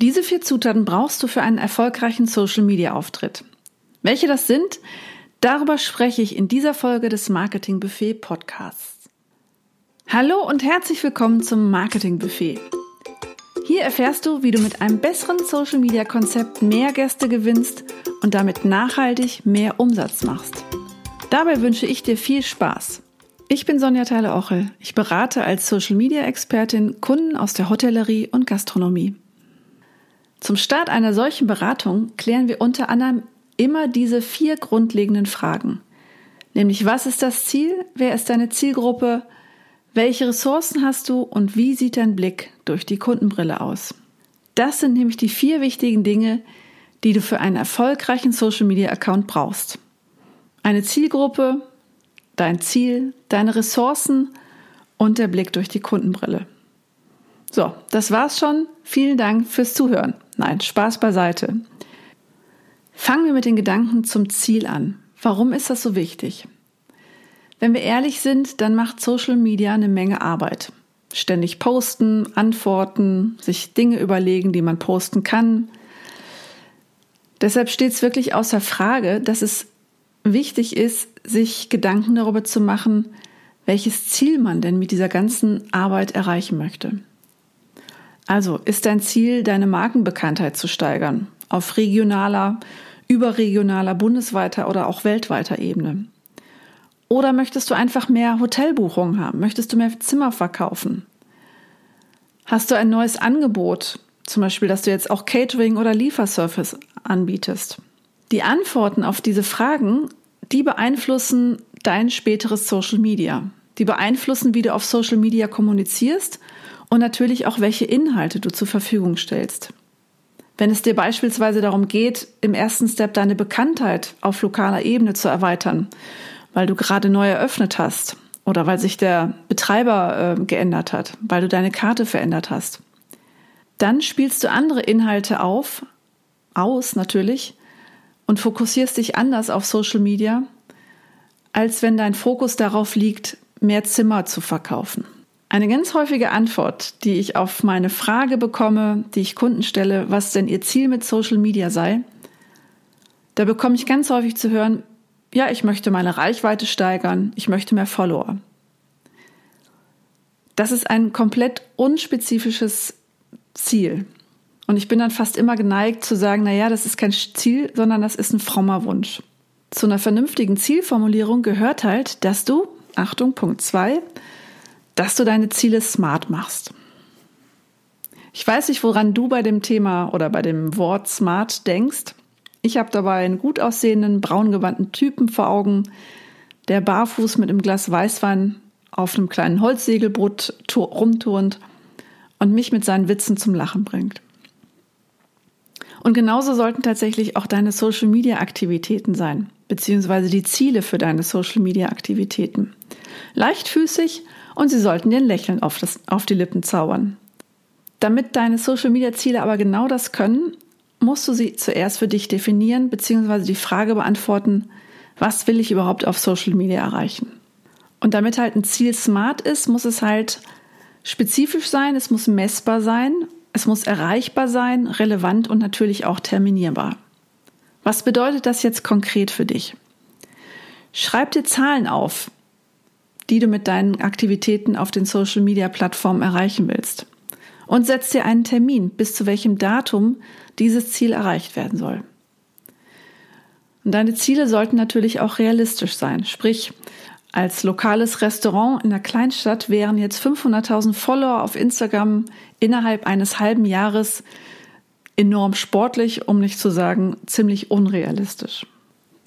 Diese vier Zutaten brauchst du für einen erfolgreichen Social-Media-Auftritt. Welche das sind, darüber spreche ich in dieser Folge des Marketing Buffet Podcasts. Hallo und herzlich willkommen zum Marketing Buffet. Hier erfährst du, wie du mit einem besseren Social-Media-Konzept mehr Gäste gewinnst und damit nachhaltig mehr Umsatz machst. Dabei wünsche ich dir viel Spaß. Ich bin Sonja Theile-Ochel. Ich berate als Social-Media-Expertin Kunden aus der Hotellerie und Gastronomie. Zum Start einer solchen Beratung klären wir unter anderem immer diese vier grundlegenden Fragen. Nämlich, was ist das Ziel? Wer ist deine Zielgruppe? Welche Ressourcen hast du und wie sieht dein Blick durch die Kundenbrille aus? Das sind nämlich die vier wichtigen Dinge, die du für einen erfolgreichen Social Media Account brauchst. Eine Zielgruppe, dein Ziel, deine Ressourcen und der Blick durch die Kundenbrille. So, das war's schon. Vielen Dank fürs Zuhören. Nein, Spaß beiseite. Fangen wir mit den Gedanken zum Ziel an. Warum ist das so wichtig? Wenn wir ehrlich sind, dann macht Social Media eine Menge Arbeit. Ständig posten, antworten, sich Dinge überlegen, die man posten kann. Deshalb steht es wirklich außer Frage, dass es wichtig ist, sich Gedanken darüber zu machen, welches Ziel man denn mit dieser ganzen Arbeit erreichen möchte. Also ist dein Ziel, deine Markenbekanntheit zu steigern, auf regionaler, überregionaler, bundesweiter oder auch weltweiter Ebene? Oder möchtest du einfach mehr Hotelbuchungen haben? Möchtest du mehr Zimmer verkaufen? Hast du ein neues Angebot, zum Beispiel, dass du jetzt auch Catering oder Lieferservice anbietest? Die Antworten auf diese Fragen, die beeinflussen dein späteres Social Media. Die beeinflussen, wie du auf Social Media kommunizierst und natürlich auch, welche Inhalte du zur Verfügung stellst. Wenn es dir beispielsweise darum geht, im ersten Step deine Bekanntheit auf lokaler Ebene zu erweitern, weil du gerade neu eröffnet hast oder weil sich der Betreiber äh, geändert hat, weil du deine Karte verändert hast, dann spielst du andere Inhalte auf, aus natürlich, und fokussierst dich anders auf Social Media, als wenn dein Fokus darauf liegt, mehr Zimmer zu verkaufen. Eine ganz häufige Antwort, die ich auf meine Frage bekomme, die ich Kunden stelle, was denn ihr Ziel mit Social Media sei, da bekomme ich ganz häufig zu hören, ja, ich möchte meine Reichweite steigern, ich möchte mehr Follower. Das ist ein komplett unspezifisches Ziel. Und ich bin dann fast immer geneigt zu sagen, naja, das ist kein Ziel, sondern das ist ein frommer Wunsch. Zu einer vernünftigen Zielformulierung gehört halt, dass du, Achtung, Punkt 2, dass du deine Ziele smart machst. Ich weiß nicht, woran du bei dem Thema oder bei dem Wort smart denkst. Ich habe dabei einen gut aussehenden, braungewandten Typen vor Augen, der barfuß mit einem Glas Weißwein auf einem kleinen Holzsegelboot rumturnt und mich mit seinen Witzen zum Lachen bringt. Und genauso sollten tatsächlich auch deine Social-Media-Aktivitäten sein, beziehungsweise die Ziele für deine Social-Media-Aktivitäten. Leichtfüßig und sie sollten dir ein Lächeln auf, das, auf die Lippen zaubern. Damit deine Social-Media-Ziele aber genau das können, musst du sie zuerst für dich definieren, beziehungsweise die Frage beantworten, was will ich überhaupt auf Social Media erreichen? Und damit halt ein Ziel smart ist, muss es halt spezifisch sein, es muss messbar sein es muss erreichbar sein, relevant und natürlich auch terminierbar. Was bedeutet das jetzt konkret für dich? Schreib dir Zahlen auf, die du mit deinen Aktivitäten auf den Social-Media-Plattformen erreichen willst. Und setz dir einen Termin, bis zu welchem Datum dieses Ziel erreicht werden soll. Und deine Ziele sollten natürlich auch realistisch sein. Sprich, als lokales Restaurant in der Kleinstadt wären jetzt 500.000 Follower auf Instagram innerhalb eines halben Jahres enorm sportlich, um nicht zu sagen ziemlich unrealistisch.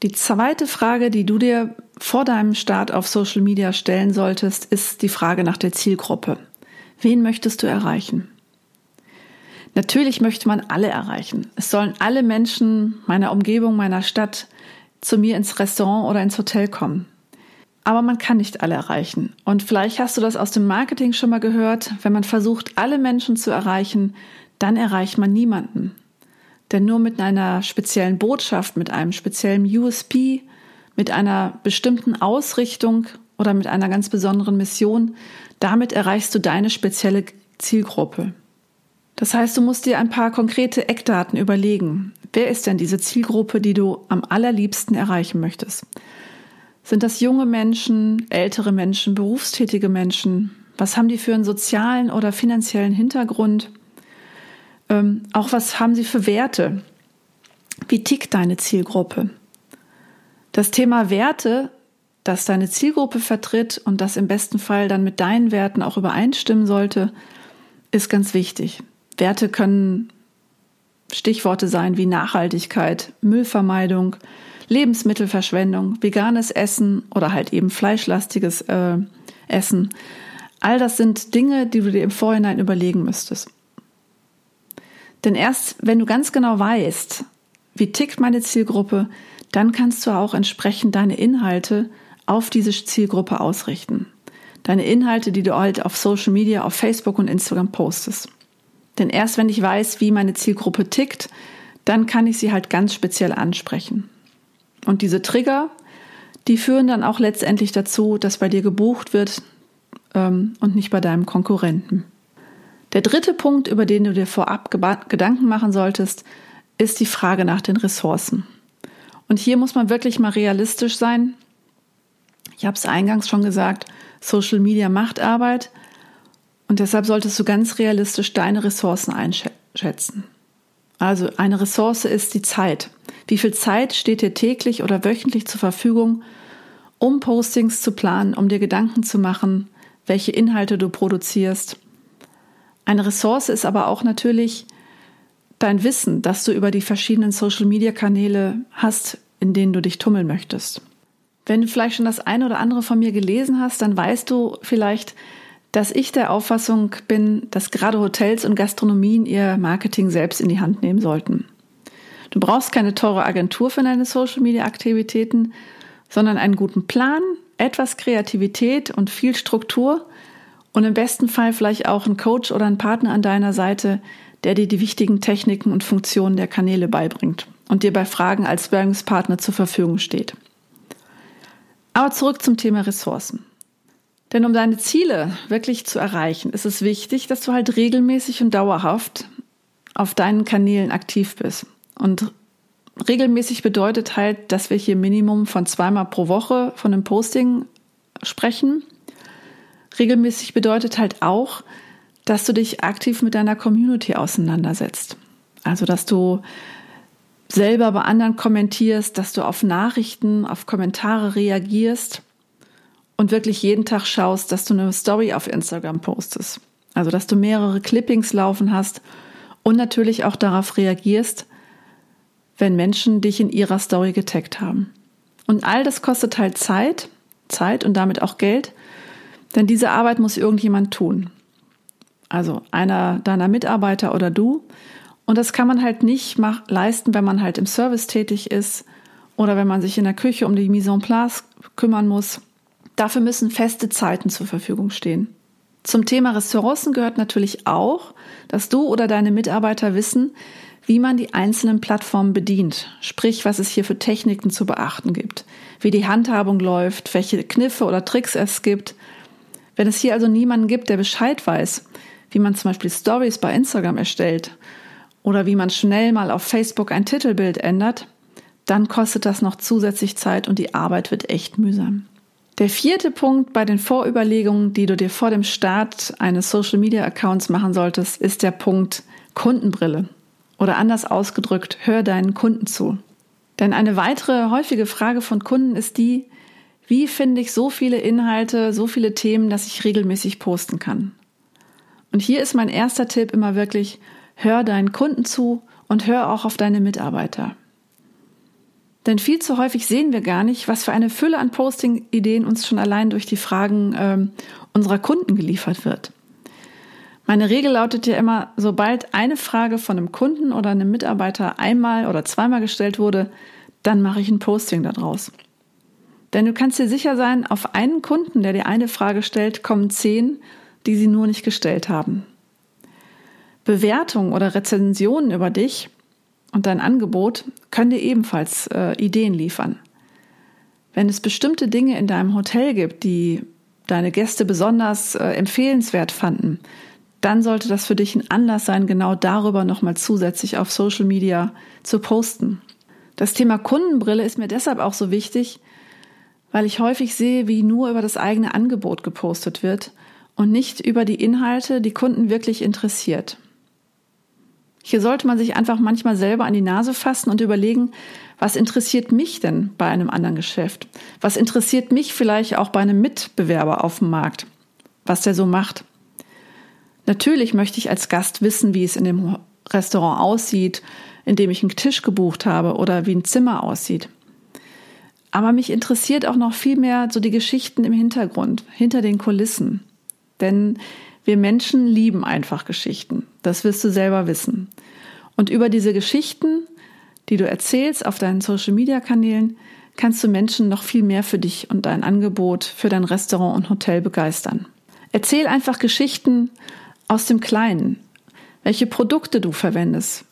Die zweite Frage, die du dir vor deinem Start auf Social Media stellen solltest, ist die Frage nach der Zielgruppe. Wen möchtest du erreichen? Natürlich möchte man alle erreichen. Es sollen alle Menschen meiner Umgebung, meiner Stadt zu mir ins Restaurant oder ins Hotel kommen. Aber man kann nicht alle erreichen. Und vielleicht hast du das aus dem Marketing schon mal gehört. Wenn man versucht, alle Menschen zu erreichen, dann erreicht man niemanden. Denn nur mit einer speziellen Botschaft, mit einem speziellen USP, mit einer bestimmten Ausrichtung oder mit einer ganz besonderen Mission, damit erreichst du deine spezielle Zielgruppe. Das heißt, du musst dir ein paar konkrete Eckdaten überlegen. Wer ist denn diese Zielgruppe, die du am allerliebsten erreichen möchtest? Sind das junge Menschen, ältere Menschen, berufstätige Menschen? Was haben die für einen sozialen oder finanziellen Hintergrund? Ähm, auch was haben sie für Werte? Wie tickt deine Zielgruppe? Das Thema Werte, das deine Zielgruppe vertritt und das im besten Fall dann mit deinen Werten auch übereinstimmen sollte, ist ganz wichtig. Werte können Stichworte sein wie Nachhaltigkeit, Müllvermeidung, Lebensmittelverschwendung, veganes Essen oder halt eben fleischlastiges äh, Essen. All das sind Dinge, die du dir im Vorhinein überlegen müsstest. Denn erst wenn du ganz genau weißt, wie tickt meine Zielgruppe, dann kannst du auch entsprechend deine Inhalte auf diese Zielgruppe ausrichten. Deine Inhalte, die du halt auf Social Media, auf Facebook und Instagram postest. Denn erst wenn ich weiß, wie meine Zielgruppe tickt, dann kann ich sie halt ganz speziell ansprechen. Und diese Trigger, die führen dann auch letztendlich dazu, dass bei dir gebucht wird ähm, und nicht bei deinem Konkurrenten. Der dritte Punkt, über den du dir vorab Gedanken machen solltest, ist die Frage nach den Ressourcen. Und hier muss man wirklich mal realistisch sein. Ich habe es eingangs schon gesagt, Social Media macht Arbeit und deshalb solltest du ganz realistisch deine Ressourcen einschätzen. Also eine Ressource ist die Zeit. Wie viel Zeit steht dir täglich oder wöchentlich zur Verfügung, um Postings zu planen, um dir Gedanken zu machen, welche Inhalte du produzierst? Eine Ressource ist aber auch natürlich dein Wissen, das du über die verschiedenen Social-Media-Kanäle hast, in denen du dich tummeln möchtest. Wenn du vielleicht schon das eine oder andere von mir gelesen hast, dann weißt du vielleicht, dass ich der Auffassung bin, dass gerade Hotels und Gastronomien ihr Marketing selbst in die Hand nehmen sollten. Du brauchst keine teure Agentur für deine Social-Media-Aktivitäten, sondern einen guten Plan, etwas Kreativität und viel Struktur und im besten Fall vielleicht auch einen Coach oder einen Partner an deiner Seite, der dir die wichtigen Techniken und Funktionen der Kanäle beibringt und dir bei Fragen als Sparringspartner zur Verfügung steht. Aber zurück zum Thema Ressourcen. Denn um deine Ziele wirklich zu erreichen, ist es wichtig, dass du halt regelmäßig und dauerhaft auf deinen Kanälen aktiv bist. Und regelmäßig bedeutet halt, dass wir hier Minimum von zweimal pro Woche von einem Posting sprechen. Regelmäßig bedeutet halt auch, dass du dich aktiv mit deiner Community auseinandersetzt. Also, dass du selber bei anderen kommentierst, dass du auf Nachrichten, auf Kommentare reagierst und wirklich jeden Tag schaust, dass du eine Story auf Instagram postest. Also, dass du mehrere Clippings laufen hast und natürlich auch darauf reagierst, wenn Menschen dich in ihrer Story getaggt haben. Und all das kostet halt Zeit, Zeit und damit auch Geld, denn diese Arbeit muss irgendjemand tun. Also einer deiner Mitarbeiter oder du. Und das kann man halt nicht leisten, wenn man halt im Service tätig ist oder wenn man sich in der Küche um die Mise en place kümmern muss. Dafür müssen feste Zeiten zur Verfügung stehen. Zum Thema Ressourcen gehört natürlich auch, dass du oder deine Mitarbeiter wissen, wie man die einzelnen Plattformen bedient, sprich, was es hier für Techniken zu beachten gibt, wie die Handhabung läuft, welche Kniffe oder Tricks es gibt. Wenn es hier also niemanden gibt, der Bescheid weiß, wie man zum Beispiel Stories bei Instagram erstellt oder wie man schnell mal auf Facebook ein Titelbild ändert, dann kostet das noch zusätzlich Zeit und die Arbeit wird echt mühsam. Der vierte Punkt bei den Vorüberlegungen, die du dir vor dem Start eines Social Media Accounts machen solltest, ist der Punkt Kundenbrille. Oder anders ausgedrückt, hör deinen Kunden zu. Denn eine weitere häufige Frage von Kunden ist die, wie finde ich so viele Inhalte, so viele Themen, dass ich regelmäßig posten kann? Und hier ist mein erster Tipp immer wirklich, hör deinen Kunden zu und hör auch auf deine Mitarbeiter. Denn viel zu häufig sehen wir gar nicht, was für eine Fülle an Posting-Ideen uns schon allein durch die Fragen ähm, unserer Kunden geliefert wird. Meine Regel lautet ja immer, sobald eine Frage von einem Kunden oder einem Mitarbeiter einmal oder zweimal gestellt wurde, dann mache ich ein Posting daraus. Denn du kannst dir sicher sein, auf einen Kunden, der dir eine Frage stellt, kommen zehn, die sie nur nicht gestellt haben. Bewertungen oder Rezensionen über dich und dein Angebot können dir ebenfalls äh, Ideen liefern. Wenn es bestimmte Dinge in deinem Hotel gibt, die deine Gäste besonders äh, empfehlenswert fanden, dann sollte das für dich ein Anlass sein, genau darüber nochmal zusätzlich auf Social Media zu posten. Das Thema Kundenbrille ist mir deshalb auch so wichtig, weil ich häufig sehe, wie nur über das eigene Angebot gepostet wird und nicht über die Inhalte, die Kunden wirklich interessiert. Hier sollte man sich einfach manchmal selber an die Nase fassen und überlegen, was interessiert mich denn bei einem anderen Geschäft? Was interessiert mich vielleicht auch bei einem Mitbewerber auf dem Markt? Was der so macht? Natürlich möchte ich als Gast wissen, wie es in dem Restaurant aussieht, in dem ich einen Tisch gebucht habe oder wie ein Zimmer aussieht. Aber mich interessiert auch noch viel mehr so die Geschichten im Hintergrund, hinter den Kulissen. Denn wir Menschen lieben einfach Geschichten. Das wirst du selber wissen. Und über diese Geschichten, die du erzählst auf deinen Social-Media-Kanälen, kannst du Menschen noch viel mehr für dich und dein Angebot für dein Restaurant und Hotel begeistern. Erzähl einfach Geschichten aus dem Kleinen, welche Produkte du verwendest,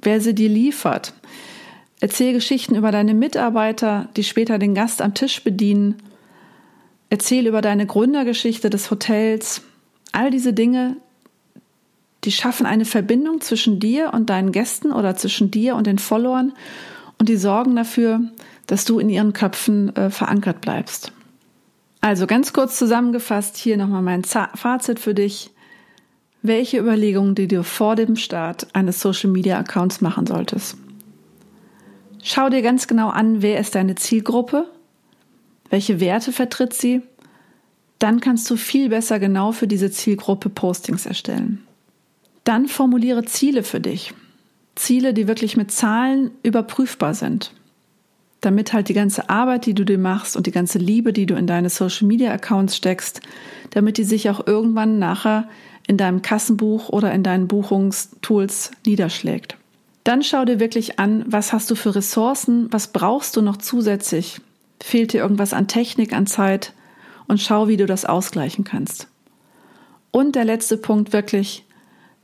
wer sie dir liefert, Erzähl Geschichten über deine Mitarbeiter, die später den Gast am Tisch bedienen. Erzähl über deine Gründergeschichte des Hotels. All diese Dinge, die schaffen eine Verbindung zwischen dir und deinen Gästen oder zwischen dir und den Followern und die sorgen dafür, dass du in ihren Köpfen äh, verankert bleibst. Also ganz kurz zusammengefasst hier nochmal mein Fazit für dich. Welche Überlegungen, die du vor dem Start eines Social Media Accounts machen solltest. Schau dir ganz genau an, wer ist deine Zielgruppe, welche Werte vertritt sie. Dann kannst du viel besser genau für diese Zielgruppe Postings erstellen. Dann formuliere Ziele für dich. Ziele, die wirklich mit Zahlen überprüfbar sind. Damit halt die ganze Arbeit, die du dir machst und die ganze Liebe, die du in deine Social Media Accounts steckst, damit die sich auch irgendwann nachher in deinem Kassenbuch oder in deinen Buchungstools niederschlägt. Dann schau dir wirklich an, was hast du für Ressourcen, was brauchst du noch zusätzlich? Fehlt dir irgendwas an Technik, an Zeit? Und schau, wie du das ausgleichen kannst. Und der letzte Punkt wirklich,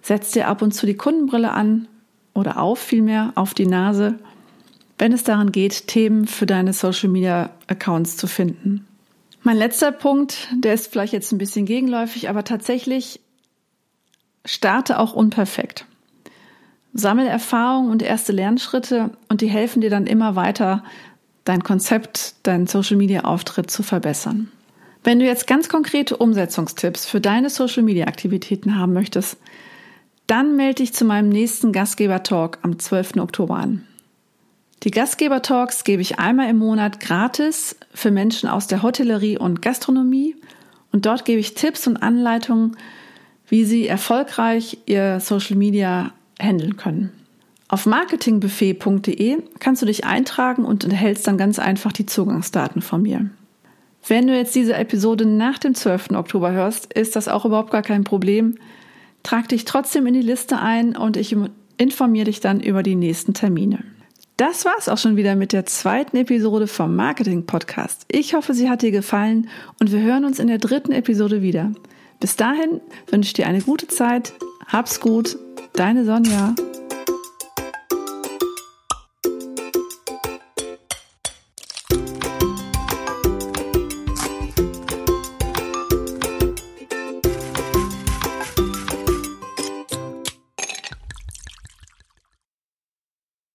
setz dir ab und zu die Kundenbrille an oder auf vielmehr auf die Nase, wenn es daran geht, Themen für deine Social Media Accounts zu finden. Mein letzter Punkt, der ist vielleicht jetzt ein bisschen gegenläufig, aber tatsächlich starte auch unperfekt. Sammel Erfahrungen und erste Lernschritte und die helfen dir dann immer weiter, dein Konzept, deinen Social Media Auftritt zu verbessern. Wenn du jetzt ganz konkrete Umsetzungstipps für deine Social Media Aktivitäten haben möchtest, dann melde dich zu meinem nächsten Gastgeber Talk am 12. Oktober an. Die Gastgeber Talks gebe ich einmal im Monat gratis für Menschen aus der Hotellerie und Gastronomie und dort gebe ich Tipps und Anleitungen, wie sie erfolgreich ihr Social Media handeln können. Auf marketingbuffet.de kannst du dich eintragen und erhältst dann ganz einfach die Zugangsdaten von mir. Wenn du jetzt diese Episode nach dem 12. Oktober hörst, ist das auch überhaupt gar kein Problem. Trag dich trotzdem in die Liste ein und ich informiere dich dann über die nächsten Termine. Das war's auch schon wieder mit der zweiten Episode vom Marketing Podcast. Ich hoffe, sie hat dir gefallen und wir hören uns in der dritten Episode wieder. Bis dahin wünsche ich dir eine gute Zeit, hab's gut Deine Sonja.